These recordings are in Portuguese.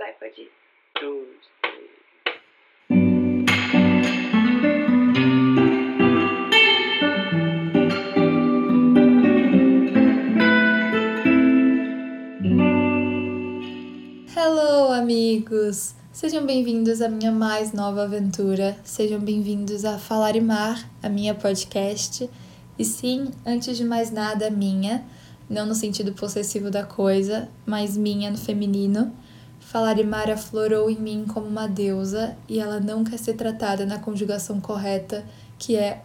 Vai, pode ir. Dois. Hello, amigos! Sejam bem-vindos à minha mais nova aventura. Sejam bem-vindos a Falar e Mar, a minha podcast. E sim, antes de mais nada, minha, não no sentido possessivo da coisa, mas minha no feminino. Falar e Mar aflorou em mim como uma deusa e ela não quer ser tratada na conjugação correta, que é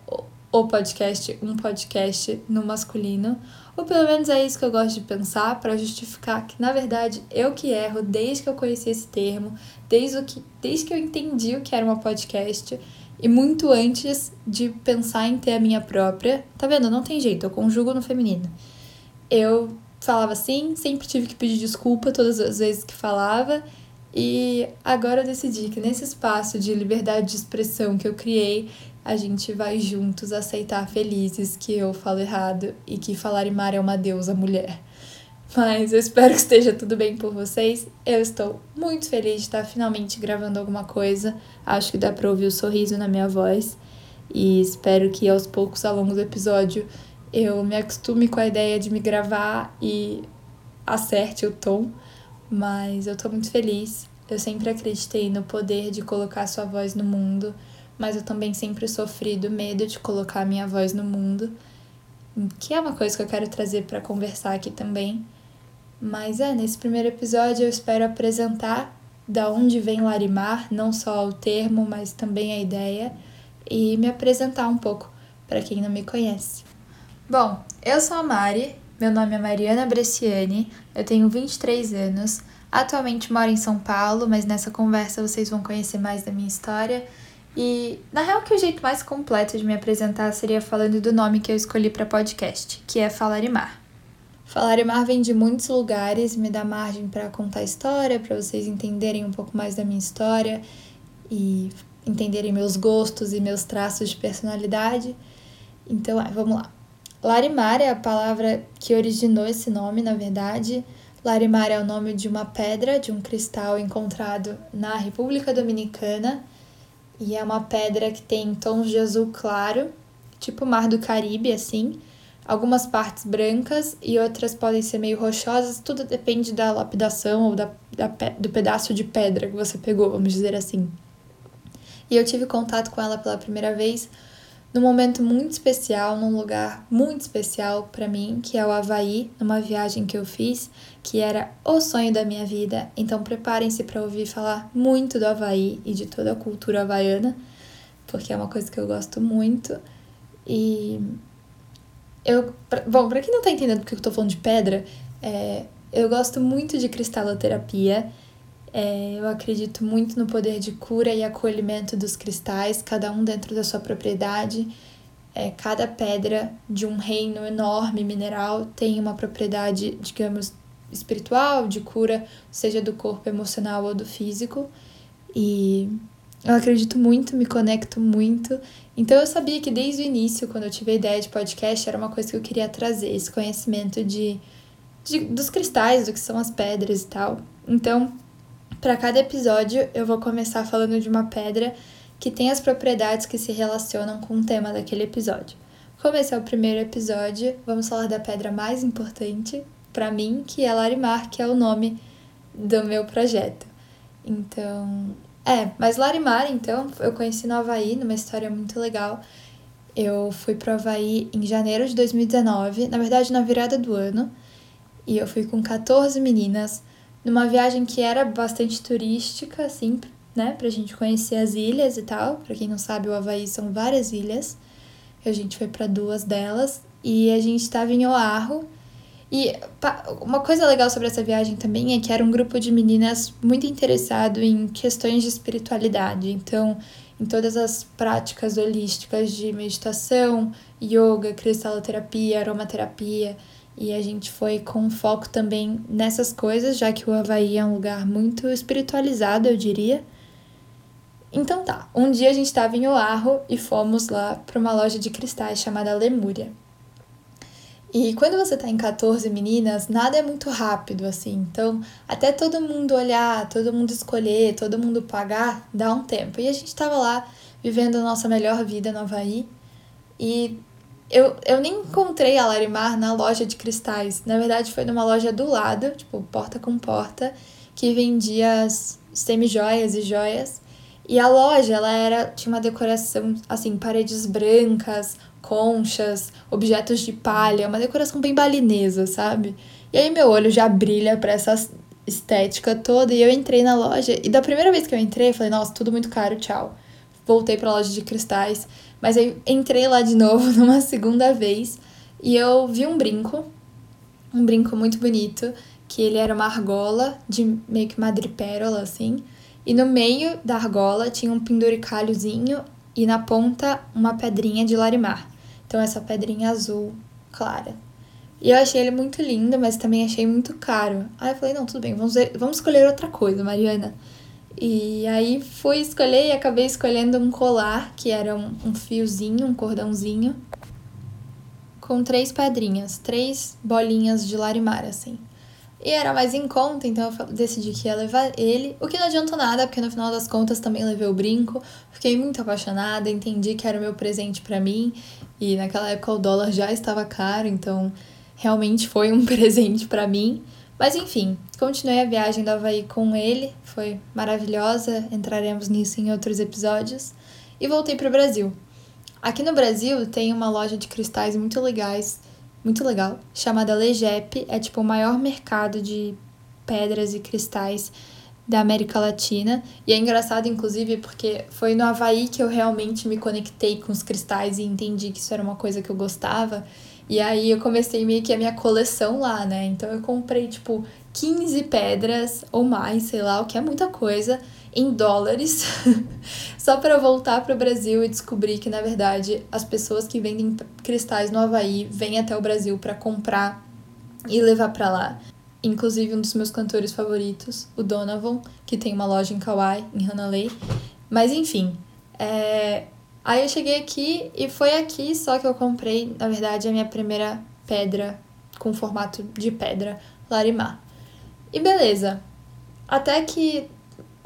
o podcast, um podcast no masculino, ou pelo menos é isso que eu gosto de pensar para justificar que na verdade eu que erro desde que eu conheci esse termo, desde, o que, desde que eu entendi o que era uma podcast e muito antes de pensar em ter a minha própria. Tá vendo? Não tem jeito, eu conjugo no feminino. Eu falava assim, sempre tive que pedir desculpa todas as vezes que falava. E agora eu decidi que nesse espaço de liberdade de expressão que eu criei, a gente vai juntos aceitar felizes que eu falo errado e que Falarimar é uma deusa mulher. Mas eu espero que esteja tudo bem por vocês. Eu estou muito feliz de estar finalmente gravando alguma coisa. Acho que dá para ouvir o sorriso na minha voz. E espero que aos poucos, ao longo do episódio, eu me acostume com a ideia de me gravar e acerte o tom. Mas eu tô muito feliz. Eu sempre acreditei no poder de colocar sua voz no mundo mas eu também sempre sofri do medo de colocar minha voz no mundo, que é uma coisa que eu quero trazer para conversar aqui também. Mas é, nesse primeiro episódio eu espero apresentar da onde vem Larimar, não só o termo, mas também a ideia, e me apresentar um pouco para quem não me conhece. Bom, eu sou a Mari, meu nome é Mariana Bresciani, eu tenho 23 anos, atualmente moro em São Paulo, mas nessa conversa vocês vão conhecer mais da minha história e na real que o jeito mais completo de me apresentar seria falando do nome que eu escolhi para podcast, que é Falarimar. Falarimar vem de muitos lugares, me dá margem para contar história, para vocês entenderem um pouco mais da minha história e entenderem meus gostos e meus traços de personalidade. Então, é, vamos lá. Larimar é a palavra que originou esse nome, na verdade. Larimar é o nome de uma pedra, de um cristal encontrado na República Dominicana e é uma pedra que tem tons de azul claro, tipo mar do Caribe, assim. Algumas partes brancas e outras podem ser meio rochosas, tudo depende da lapidação ou da, da, do pedaço de pedra que você pegou, vamos dizer assim. E eu tive contato com ela pela primeira vez num momento muito especial, num lugar muito especial para mim, que é o Havaí, numa viagem que eu fiz, que era o sonho da minha vida. Então preparem-se para ouvir falar muito do Havaí e de toda a cultura havaiana, porque é uma coisa que eu gosto muito. E eu, pra, bom, para quem não tá entendendo porque eu tô falando de pedra, é, eu gosto muito de cristaloterapia. É, eu acredito muito no poder de cura e acolhimento dos cristais, cada um dentro da sua propriedade. É, cada pedra de um reino enorme mineral tem uma propriedade, digamos, espiritual, de cura, seja do corpo emocional ou do físico. E eu acredito muito, me conecto muito. Então eu sabia que desde o início, quando eu tive a ideia de podcast, era uma coisa que eu queria trazer, esse conhecimento de, de dos cristais, do que são as pedras e tal. Então, para cada episódio, eu vou começar falando de uma pedra que tem as propriedades que se relacionam com o tema daquele episódio. Como esse é o primeiro episódio, vamos falar da pedra mais importante para mim, que é Larimar, que é o nome do meu projeto. Então, é, mas Larimar, então, eu conheci no Havaí, numa história muito legal. Eu fui pro Havaí em janeiro de 2019, na verdade na virada do ano, e eu fui com 14 meninas numa viagem que era bastante turística, assim, né, pra gente conhecer as ilhas e tal. Pra quem não sabe, o Havaí são várias ilhas. A gente foi para duas delas e a gente estava em Oahu. E uma coisa legal sobre essa viagem também é que era um grupo de meninas muito interessado em questões de espiritualidade. Então, em todas as práticas holísticas de meditação, yoga, cristaloterapia, aromaterapia. E a gente foi com foco também nessas coisas, já que o Havaí é um lugar muito espiritualizado, eu diria. Então tá, um dia a gente estava em Oahu e fomos lá para uma loja de cristais chamada Lemúria. E quando você tá em 14 meninas, nada é muito rápido assim. Então, até todo mundo olhar, todo mundo escolher, todo mundo pagar, dá um tempo. E a gente tava lá vivendo a nossa melhor vida no Havaí. E eu, eu nem encontrei a Larimar na loja de cristais. Na verdade, foi numa loja do lado, tipo, porta com porta, que vendia semi-joias e joias. E a loja, ela era, tinha uma decoração, assim, paredes brancas, conchas, objetos de palha, uma decoração bem balinesa, sabe? E aí meu olho já brilha para essa estética toda e eu entrei na loja e da primeira vez que eu entrei, eu falei, nossa, tudo muito caro, tchau. Voltei para a loja de cristais, mas aí entrei lá de novo numa segunda vez e eu vi um brinco, um brinco muito bonito, que ele era uma argola de meio que madrepérola assim, e no meio da argola tinha um penduricalhozinho e na ponta uma pedrinha de larimar. Então, essa pedrinha azul clara. E eu achei ele muito lindo, mas também achei muito caro. Aí eu falei, não, tudo bem, vamos, ver, vamos escolher outra coisa, Mariana. E aí fui escolher e acabei escolhendo um colar, que era um, um fiozinho, um cordãozinho, com três pedrinhas, três bolinhas de larimar, assim. E era mais em conta, então eu decidi que ia levar ele. O que não adiantou nada, porque no final das contas também levei o brinco. Fiquei muito apaixonada, entendi que era o meu presente para mim. E naquela época o dólar já estava caro, então realmente foi um presente para mim. Mas enfim, continuei a viagem do Havaí com ele, foi maravilhosa, entraremos nisso em outros episódios. E voltei para o Brasil. Aqui no Brasil tem uma loja de cristais muito legais muito legal, chamada Legep. É tipo o maior mercado de pedras e cristais da América Latina. E é engraçado, inclusive, porque foi no Havaí que eu realmente me conectei com os cristais e entendi que isso era uma coisa que eu gostava. E aí eu comecei meio que a minha coleção lá, né? Então eu comprei, tipo, 15 pedras ou mais, sei lá, o que é muita coisa em dólares, só para voltar para o Brasil e descobrir que, na verdade, as pessoas que vendem cristais no Havaí vêm até o Brasil para comprar e levar para lá. Inclusive, um dos meus cantores favoritos, o Donovan, que tem uma loja em Kauai, em Hanalei. Mas, enfim, é... aí eu cheguei aqui e foi aqui só que eu comprei, na verdade, a minha primeira pedra com formato de pedra, Larimar. E beleza. Até que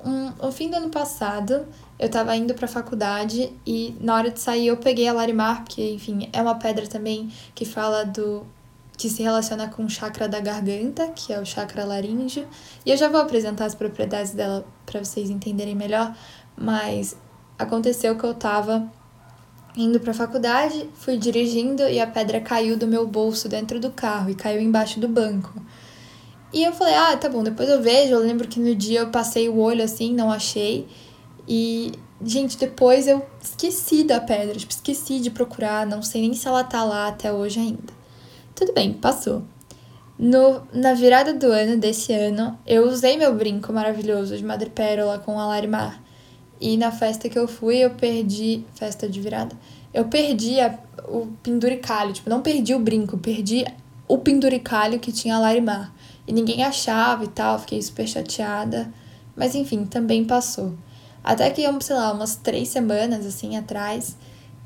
um, no fim do ano passado, eu tava indo pra faculdade e na hora de sair eu peguei a Larimar, porque, enfim, é uma pedra também que fala do. que se relaciona com o chakra da garganta, que é o chakra laríngeo. E eu já vou apresentar as propriedades dela para vocês entenderem melhor, mas aconteceu que eu tava indo pra faculdade, fui dirigindo e a pedra caiu do meu bolso dentro do carro e caiu embaixo do banco. E eu falei, ah, tá bom, depois eu vejo. Eu lembro que no dia eu passei o olho assim, não achei. E, gente, depois eu esqueci da pedra, tipo, esqueci de procurar, não sei nem se ela tá lá até hoje ainda. Tudo bem, passou. No, na virada do ano desse ano, eu usei meu brinco maravilhoso de madrepérola com a Larimar. E na festa que eu fui, eu perdi. Festa de virada. Eu perdi a, o penduricalho. Tipo, não perdi o brinco, perdi o penduricalho que tinha a Larimar e ninguém achava e tal, fiquei super chateada. Mas enfim, também passou. Até que, sei lá, umas três semanas assim atrás,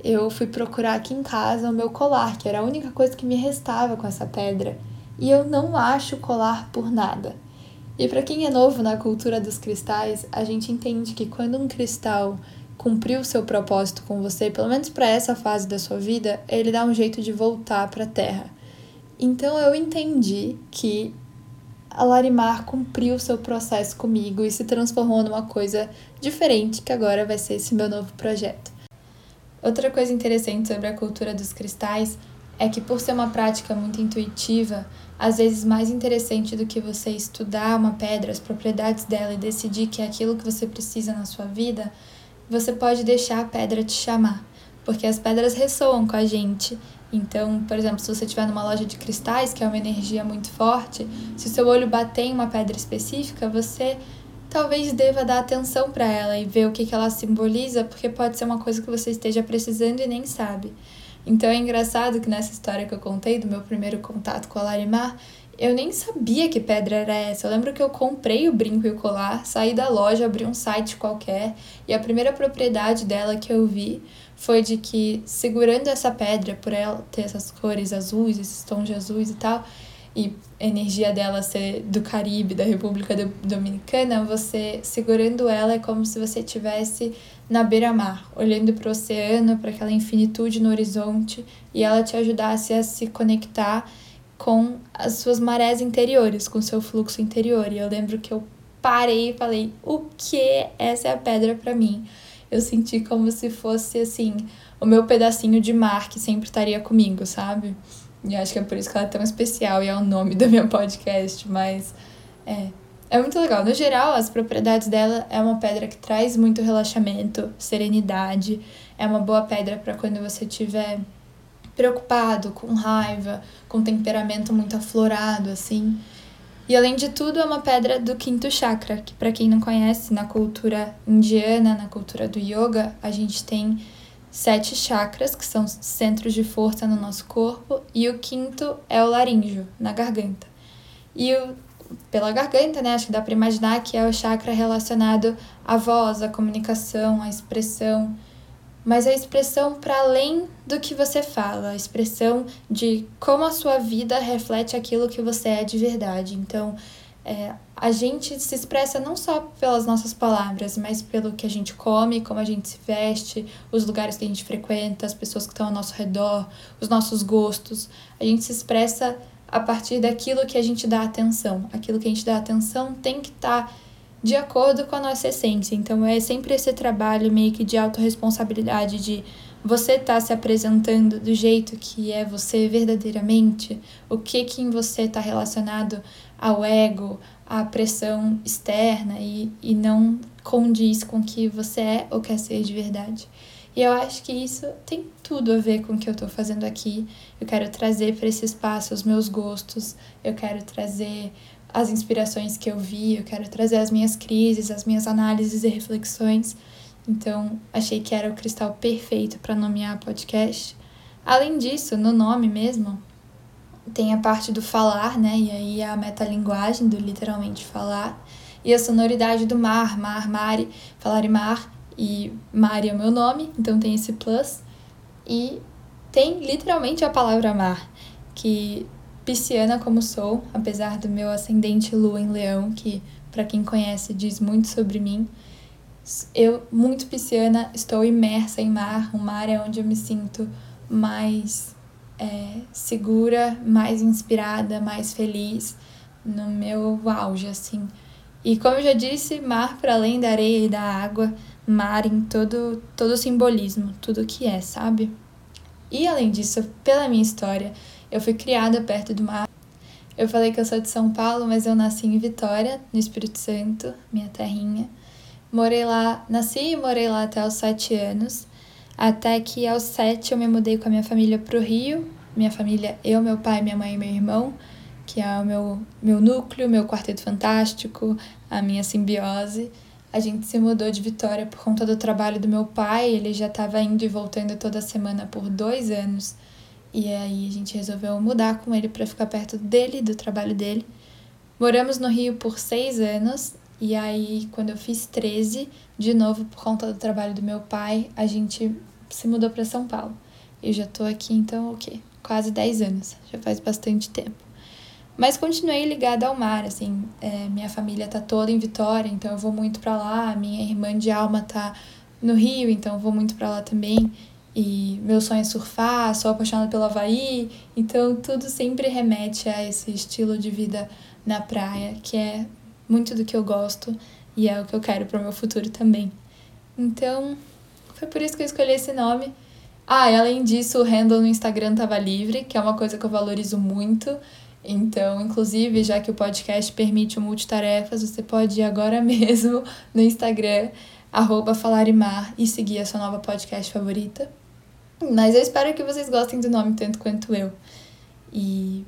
eu fui procurar aqui em casa o meu colar, que era a única coisa que me restava com essa pedra. E eu não acho colar por nada. E para quem é novo na cultura dos cristais, a gente entende que quando um cristal cumpriu o seu propósito com você, pelo menos para essa fase da sua vida, ele dá um jeito de voltar para a Terra. Então eu entendi que a Larimar cumpriu seu processo comigo e se transformou numa coisa diferente, que agora vai ser esse meu novo projeto. Outra coisa interessante sobre a cultura dos cristais é que, por ser uma prática muito intuitiva, às vezes mais interessante do que você estudar uma pedra, as propriedades dela e decidir que é aquilo que você precisa na sua vida, você pode deixar a pedra te chamar, porque as pedras ressoam com a gente então, por exemplo, se você estiver numa loja de cristais, que é uma energia muito forte, se o seu olho bater em uma pedra específica, você talvez deva dar atenção para ela e ver o que, que ela simboliza, porque pode ser uma coisa que você esteja precisando e nem sabe. Então é engraçado que nessa história que eu contei do meu primeiro contato com a Larimar, eu nem sabia que pedra era essa. Eu lembro que eu comprei o brinco e o colar, saí da loja, abri um site qualquer e a primeira propriedade dela que eu vi foi de que segurando essa pedra, por ela ter essas cores azuis, esses tons de azuis e tal, e energia dela ser do Caribe, da República Dominicana, você segurando ela é como se você estivesse na beira-mar, olhando para o oceano, para aquela infinitude no horizonte, e ela te ajudasse a se conectar com as suas marés interiores, com o seu fluxo interior. E eu lembro que eu parei e falei: "O que essa é a pedra para mim?" eu senti como se fosse assim, o meu pedacinho de mar que sempre estaria comigo, sabe? E acho que é por isso que ela é tão especial e é o nome do meu podcast, mas é, é muito legal. No geral, as propriedades dela é uma pedra que traz muito relaxamento, serenidade. É uma boa pedra para quando você estiver preocupado, com raiva, com temperamento muito aflorado, assim. E além de tudo, é uma pedra do quinto chakra, que para quem não conhece, na cultura indiana, na cultura do yoga, a gente tem sete chakras, que são centros de força no nosso corpo, e o quinto é o laríngeo, na garganta. E o, pela garganta, né, acho que dá para imaginar que é o chakra relacionado à voz, à comunicação, à expressão mas a expressão para além do que você fala, a expressão de como a sua vida reflete aquilo que você é de verdade. Então, é, a gente se expressa não só pelas nossas palavras, mas pelo que a gente come, como a gente se veste, os lugares que a gente frequenta, as pessoas que estão ao nosso redor, os nossos gostos. A gente se expressa a partir daquilo que a gente dá atenção. Aquilo que a gente dá atenção tem que estar. Tá de acordo com a nossa essência. Então é sempre esse trabalho meio que de autorresponsabilidade de você estar tá se apresentando do jeito que é você verdadeiramente, o que que em você está relacionado ao ego, à pressão externa e, e não condiz com o que você é ou quer ser de verdade. E eu acho que isso tem tudo a ver com o que eu estou fazendo aqui. Eu quero trazer para esse espaço os meus gostos, eu quero trazer as inspirações que eu vi, eu quero trazer as minhas crises, as minhas análises e reflexões. Então, achei que era o cristal perfeito para nomear podcast. Além disso, no nome mesmo, tem a parte do falar, né? E aí a metalinguagem do literalmente falar. E a sonoridade do mar, mar, mare, falar e mar. E Mari é o meu nome, então tem esse plus. E tem literalmente a palavra mar, que pisciana como sou, apesar do meu ascendente lua em leão, que para quem conhece diz muito sobre mim, eu, muito pisciana, estou imersa em mar. O mar é onde eu me sinto mais é, segura, mais inspirada, mais feliz, no meu auge, assim. E como eu já disse, mar para além da areia e da água, mar em todo, todo o simbolismo, tudo que é, sabe? E além disso, pela minha história, eu fui criada perto do mar. Eu falei que eu sou de São Paulo, mas eu nasci em Vitória, no Espírito Santo, minha terrinha. Morei lá, nasci e morei lá até os sete anos. Até que aos sete eu me mudei com a minha família para o Rio. Minha família, eu, meu pai, minha mãe e meu irmão, que é o meu, meu núcleo, meu quarteto fantástico, a minha simbiose. A gente se mudou de Vitória por conta do trabalho do meu pai. Ele já estava indo e voltando toda semana por dois anos e aí a gente resolveu mudar com ele para ficar perto dele, do trabalho dele. Moramos no Rio por seis anos. E aí, quando eu fiz 13, de novo por conta do trabalho do meu pai, a gente se mudou para São Paulo. Eu já tô aqui, então, o quê? Quase 10 anos. Já faz bastante tempo. Mas continuei ligada ao mar, assim. É, minha família tá toda em Vitória, então eu vou muito para lá. Minha irmã de alma tá no Rio, então eu vou muito para lá também. E meu sonho é surfar, sou apaixonada pelo Havaí, então tudo sempre remete a esse estilo de vida na praia, que é muito do que eu gosto e é o que eu quero para o meu futuro também. Então, foi por isso que eu escolhi esse nome. Ah, e além disso, o handle no Instagram tava livre, que é uma coisa que eu valorizo muito. Então, inclusive, já que o podcast permite multitarefas, você pode ir agora mesmo no Instagram, falarimar, e seguir a sua nova podcast favorita. Mas eu espero que vocês gostem do nome tanto quanto eu. E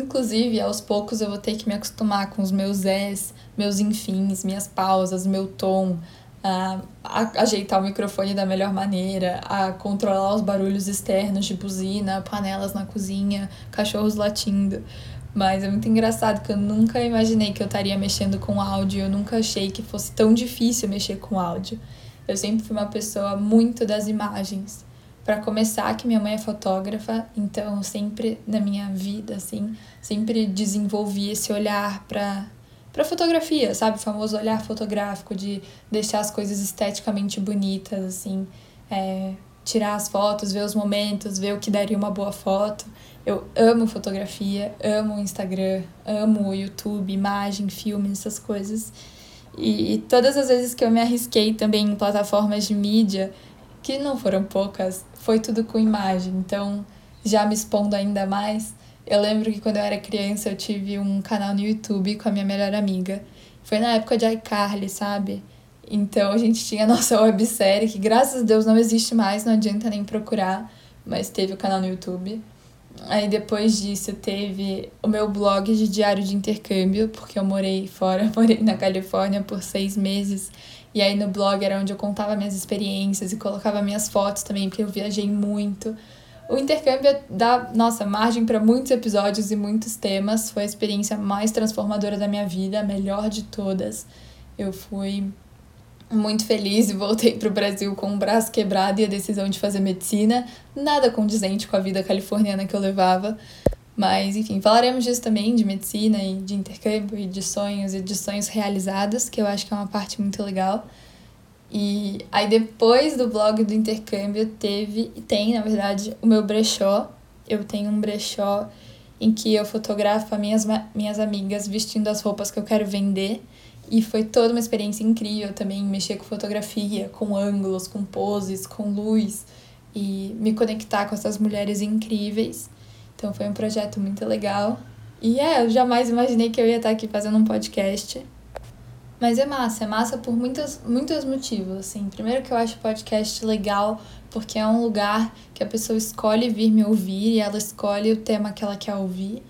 inclusive, aos poucos eu vou ter que me acostumar com os meus és, meus enfins, minhas pausas, meu tom, a, a ajeitar o microfone da melhor maneira, a controlar os barulhos externos de buzina, panelas na cozinha, cachorros latindo. Mas é muito engraçado que eu nunca imaginei que eu estaria mexendo com áudio, eu nunca achei que fosse tão difícil mexer com áudio. Eu sempre fui uma pessoa muito das imagens. Para começar, que minha mãe é fotógrafa, então sempre na minha vida, assim, sempre desenvolvi esse olhar para para fotografia, sabe? O famoso olhar fotográfico de deixar as coisas esteticamente bonitas, assim, é, tirar as fotos, ver os momentos, ver o que daria uma boa foto. Eu amo fotografia, amo Instagram, amo o YouTube, imagem, filme, essas coisas. E todas as vezes que eu me arrisquei também em plataformas de mídia, que não foram poucas, foi tudo com imagem. Então, já me expondo ainda mais, eu lembro que quando eu era criança eu tive um canal no YouTube com a minha melhor amiga. Foi na época de iCarly, sabe? Então a gente tinha a nossa websérie, que graças a Deus não existe mais, não adianta nem procurar, mas teve o canal no YouTube. Aí depois disso teve o meu blog de diário de intercâmbio, porque eu morei fora, morei na Califórnia por seis meses. E aí no blog era onde eu contava minhas experiências e colocava minhas fotos também, porque eu viajei muito. O intercâmbio dá, nossa, margem para muitos episódios e muitos temas. Foi a experiência mais transformadora da minha vida, a melhor de todas. Eu fui muito feliz e voltei para o Brasil com o braço quebrado e a decisão de fazer medicina, nada condizente com a vida californiana que eu levava. Mas, enfim, falaremos disso também, de medicina e de intercâmbio e de sonhos e de sonhos realizados, que eu acho que é uma parte muito legal. E aí, depois do blog do intercâmbio, teve, e tem, na verdade, o meu brechó. Eu tenho um brechó em que eu fotografo as minhas, minhas amigas vestindo as roupas que eu quero vender. E foi toda uma experiência incrível também mexer com fotografia, com ângulos, com poses, com luz e me conectar com essas mulheres incríveis. Então foi um projeto muito legal. E é, eu jamais imaginei que eu ia estar aqui fazendo um podcast. Mas é massa, é massa por muitos, muitos motivos, assim. Primeiro que eu acho podcast legal porque é um lugar que a pessoa escolhe vir me ouvir e ela escolhe o tema que ela quer ouvir.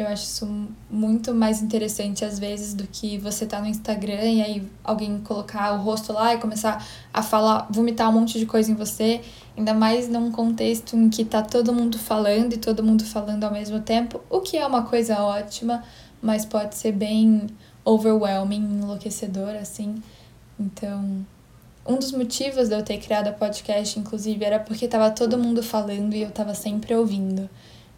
Eu acho isso muito mais interessante às vezes do que você tá no Instagram e aí alguém colocar o rosto lá e começar a falar, vomitar um monte de coisa em você, ainda mais num contexto em que tá todo mundo falando e todo mundo falando ao mesmo tempo, o que é uma coisa ótima, mas pode ser bem overwhelming, enlouquecedor assim. Então, um dos motivos de eu ter criado a podcast, inclusive, era porque tava todo mundo falando e eu tava sempre ouvindo.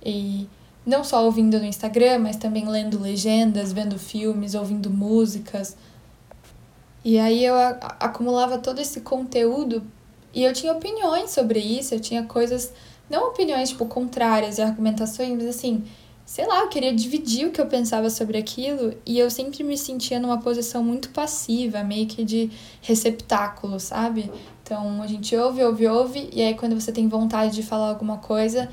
E não só ouvindo no Instagram, mas também lendo legendas, vendo filmes, ouvindo músicas. E aí eu acumulava todo esse conteúdo e eu tinha opiniões sobre isso, eu tinha coisas, não opiniões tipo contrárias e argumentações, mas assim, sei lá, eu queria dividir o que eu pensava sobre aquilo e eu sempre me sentia numa posição muito passiva, meio que de receptáculo, sabe? Então a gente ouve, ouve, ouve, e aí quando você tem vontade de falar alguma coisa,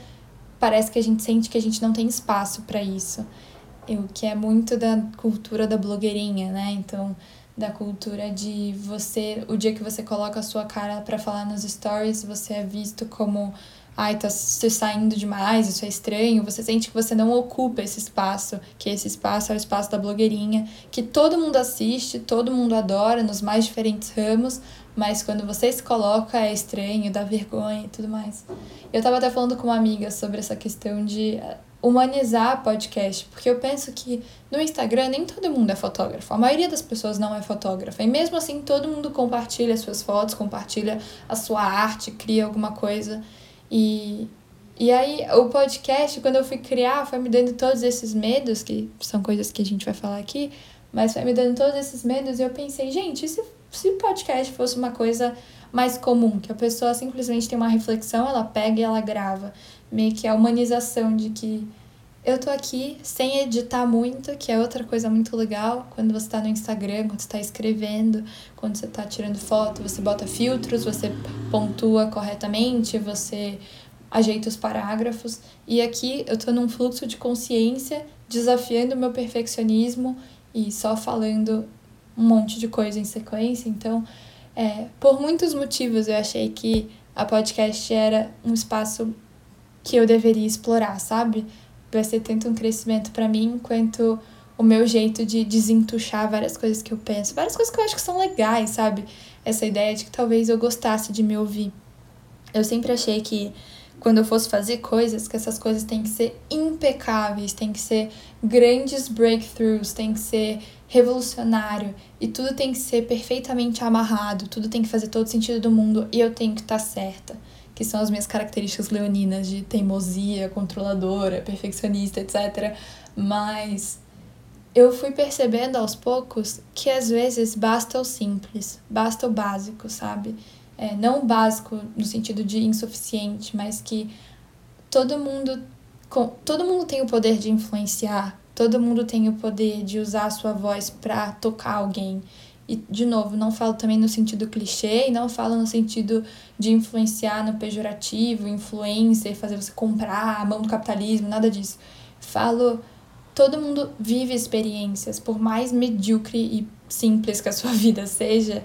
parece que a gente sente que a gente não tem espaço para isso. O que é muito da cultura da blogueirinha, né? Então, da cultura de você, o dia que você coloca a sua cara para falar nos stories, você é visto como ai, tá se saindo demais, isso é estranho, você sente que você não ocupa esse espaço, que esse espaço é o espaço da blogueirinha, que todo mundo assiste, todo mundo adora nos mais diferentes ramos, mas quando você se coloca é estranho, dá vergonha e tudo mais. Eu tava até falando com uma amiga sobre essa questão de eh, humanizar podcast, porque eu penso que no Instagram nem todo mundo é fotógrafo, a maioria das pessoas não é fotógrafa, e mesmo assim todo mundo compartilha suas fotos, compartilha a sua arte, cria alguma coisa. E, e aí, o podcast, quando eu fui criar, foi me dando todos esses medos, que são coisas que a gente vai falar aqui, mas foi me dando todos esses medos e eu pensei, gente, e se, se podcast fosse uma coisa mais comum, que a pessoa simplesmente tem uma reflexão, ela pega e ela grava, meio que a humanização de que eu tô aqui sem editar muito, que é outra coisa muito legal. Quando você tá no Instagram, quando você tá escrevendo, quando você tá tirando foto, você bota filtros, você pontua corretamente, você ajeita os parágrafos. E aqui eu tô num fluxo de consciência, desafiando o meu perfeccionismo e só falando um monte de coisa em sequência. Então, é, por muitos motivos eu achei que a podcast era um espaço que eu deveria explorar, sabe? vai ser tanto um crescimento para mim quanto o meu jeito de desentuchar várias coisas que eu penso, várias coisas que eu acho que são legais, sabe? Essa ideia de que talvez eu gostasse de me ouvir. Eu sempre achei que quando eu fosse fazer coisas, que essas coisas têm que ser impecáveis, têm que ser grandes breakthroughs, tem que ser revolucionário e tudo tem que ser perfeitamente amarrado, tudo tem que fazer todo sentido do mundo e eu tenho que estar tá certa, que são as minhas características leoninas de teimosia, controladora, perfeccionista, etc. Mas eu fui percebendo aos poucos que às vezes basta o simples, basta o básico, sabe? É, não básico no sentido de insuficiente, mas que todo mundo, todo mundo tem o poder de influenciar, todo mundo tem o poder de usar a sua voz para tocar alguém. E, de novo, não falo também no sentido clichê e não falo no sentido de influenciar no pejorativo, influencer, fazer você comprar a mão do capitalismo, nada disso. Falo todo mundo vive experiências, por mais medíocre e simples que a sua vida seja,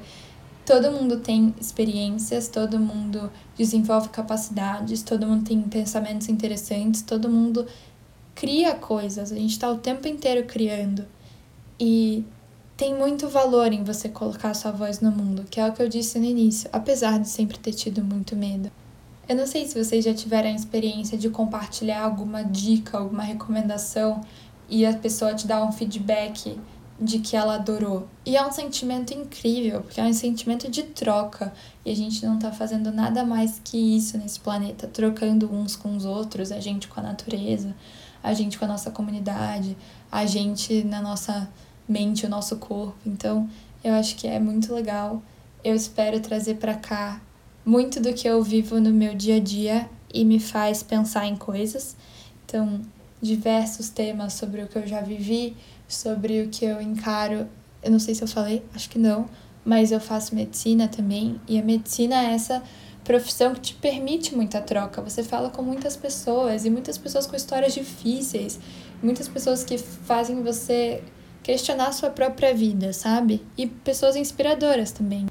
todo mundo tem experiências, todo mundo desenvolve capacidades, todo mundo tem pensamentos interessantes, todo mundo cria coisas, a gente está o tempo inteiro criando. E tem muito valor em você colocar sua voz no mundo, que é o que eu disse no início, apesar de sempre ter tido muito medo. Eu não sei se vocês já tiveram a experiência de compartilhar alguma dica, alguma recomendação e a pessoa te dá um feedback de que ela adorou. E é um sentimento incrível, porque é um sentimento de troca. E a gente não tá fazendo nada mais que isso nesse planeta, trocando uns com os outros, a gente com a natureza, a gente com a nossa comunidade, a gente na nossa mente, o nosso corpo. Então, eu acho que é muito legal. Eu espero trazer para cá muito do que eu vivo no meu dia a dia e me faz pensar em coisas. Então, diversos temas sobre o que eu já vivi, sobre o que eu encaro. Eu não sei se eu falei, acho que não, mas eu faço medicina também, e a medicina é essa profissão que te permite muita troca. Você fala com muitas pessoas, e muitas pessoas com histórias difíceis, muitas pessoas que fazem você questionar a sua própria vida, sabe? E pessoas inspiradoras também.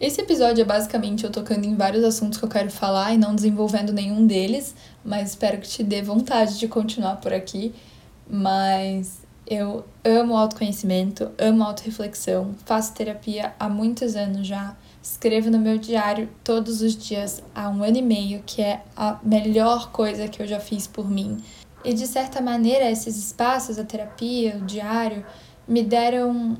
Esse episódio é basicamente eu tocando em vários assuntos que eu quero falar e não desenvolvendo nenhum deles, mas espero que te dê vontade de continuar por aqui. Mas eu amo autoconhecimento, amo autorreflexão, faço terapia há muitos anos já, escrevo no meu diário todos os dias há um ano e meio, que é a melhor coisa que eu já fiz por mim. E de certa maneira, esses espaços, a terapia, o diário, me deram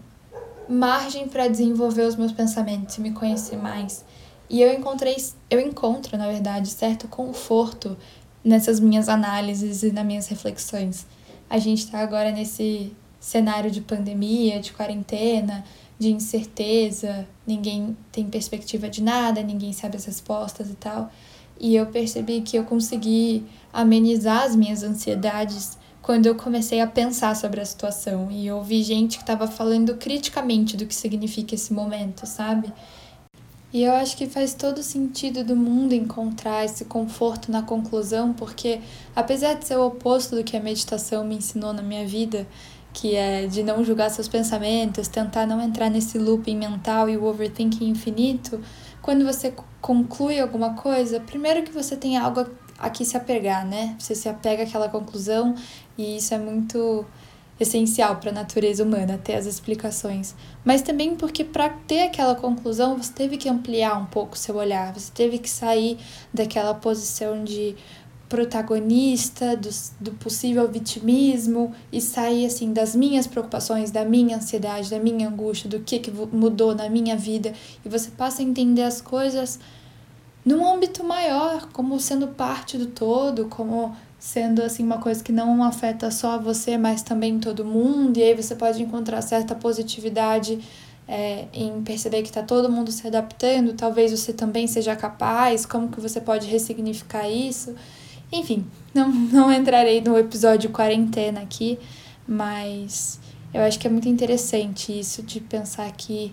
margem para desenvolver os meus pensamentos e me conhecer mais. E eu encontrei, eu encontro, na verdade, certo conforto nessas minhas análises e nas minhas reflexões. A gente está agora nesse cenário de pandemia, de quarentena, de incerteza, ninguém tem perspectiva de nada, ninguém sabe as respostas e tal. E eu percebi que eu consegui amenizar as minhas ansiedades quando eu comecei a pensar sobre a situação e ouvi gente que estava falando criticamente do que significa esse momento, sabe? E eu acho que faz todo sentido do mundo encontrar esse conforto na conclusão, porque apesar de ser o oposto do que a meditação me ensinou na minha vida, que é de não julgar seus pensamentos, tentar não entrar nesse looping mental e o overthinking infinito, quando você conclui alguma coisa, primeiro que você tem algo a que se apegar, né? Você se apega àquela conclusão e isso é muito essencial para a natureza humana ter as explicações, mas também porque para ter aquela conclusão você teve que ampliar um pouco seu olhar, você teve que sair daquela posição de protagonista do, do possível vitimismo e sair assim das minhas preocupações, da minha ansiedade, da minha angústia, do que, que mudou na minha vida. E você passa a entender as coisas num âmbito maior, como sendo parte do todo, como sendo assim uma coisa que não afeta só você, mas também todo mundo, e aí você pode encontrar certa positividade é, em perceber que está todo mundo se adaptando, talvez você também seja capaz, como que você pode ressignificar isso. Enfim, não, não entrarei no episódio quarentena aqui, mas eu acho que é muito interessante isso de pensar que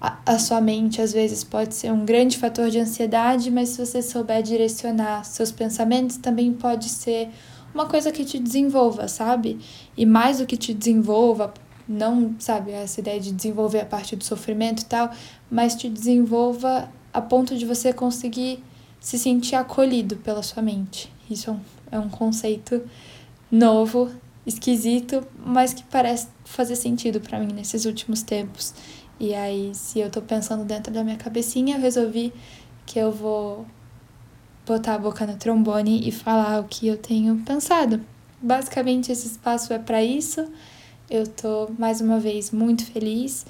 a, sua mente às vezes pode ser um grande fator de ansiedade, mas se você souber direcionar seus pensamentos, também pode ser uma coisa que te desenvolva, sabe? E mais do que te desenvolva, não, sabe, essa ideia de desenvolver a parte do sofrimento e tal, mas te desenvolva a ponto de você conseguir se sentir acolhido pela sua mente. Isso é um, é um conceito novo, esquisito, mas que parece fazer sentido para mim nesses últimos tempos. E aí, se eu tô pensando dentro da minha cabecinha, eu resolvi que eu vou botar a boca no trombone e falar o que eu tenho pensado. Basicamente, esse espaço é para isso. Eu tô mais uma vez muito feliz.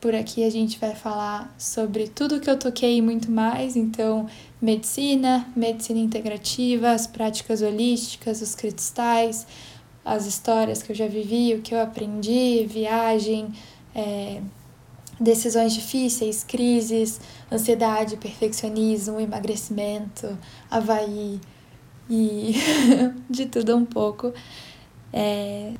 Por aqui a gente vai falar sobre tudo que eu toquei e muito mais, então medicina, medicina integrativa, as práticas holísticas, os cristais, as histórias que eu já vivi, o que eu aprendi, viagem, é, decisões difíceis, crises, ansiedade, perfeccionismo, emagrecimento, Havaí e de tudo um pouco. É...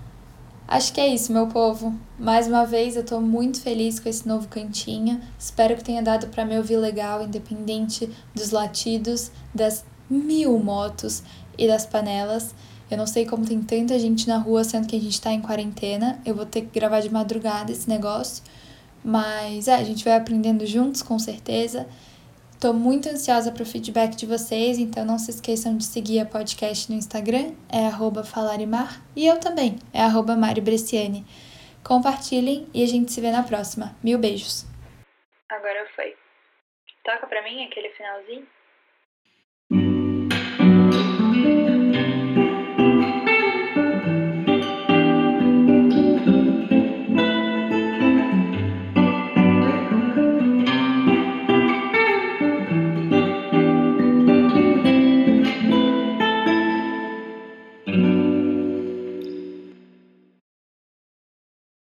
Acho que é isso, meu povo. Mais uma vez, eu tô muito feliz com esse novo cantinho. Espero que tenha dado para me ouvir legal, independente dos latidos, das mil motos e das panelas. Eu não sei como tem tanta gente na rua, sendo que a gente tá em quarentena. Eu vou ter que gravar de madrugada esse negócio. Mas é, a gente vai aprendendo juntos, com certeza. Tô muito ansiosa para o feedback de vocês, então não se esqueçam de seguir a podcast no Instagram, é falarimar, e eu também, é arroba. Compartilhem e a gente se vê na próxima. Mil beijos! Agora foi. Toca pra mim aquele finalzinho?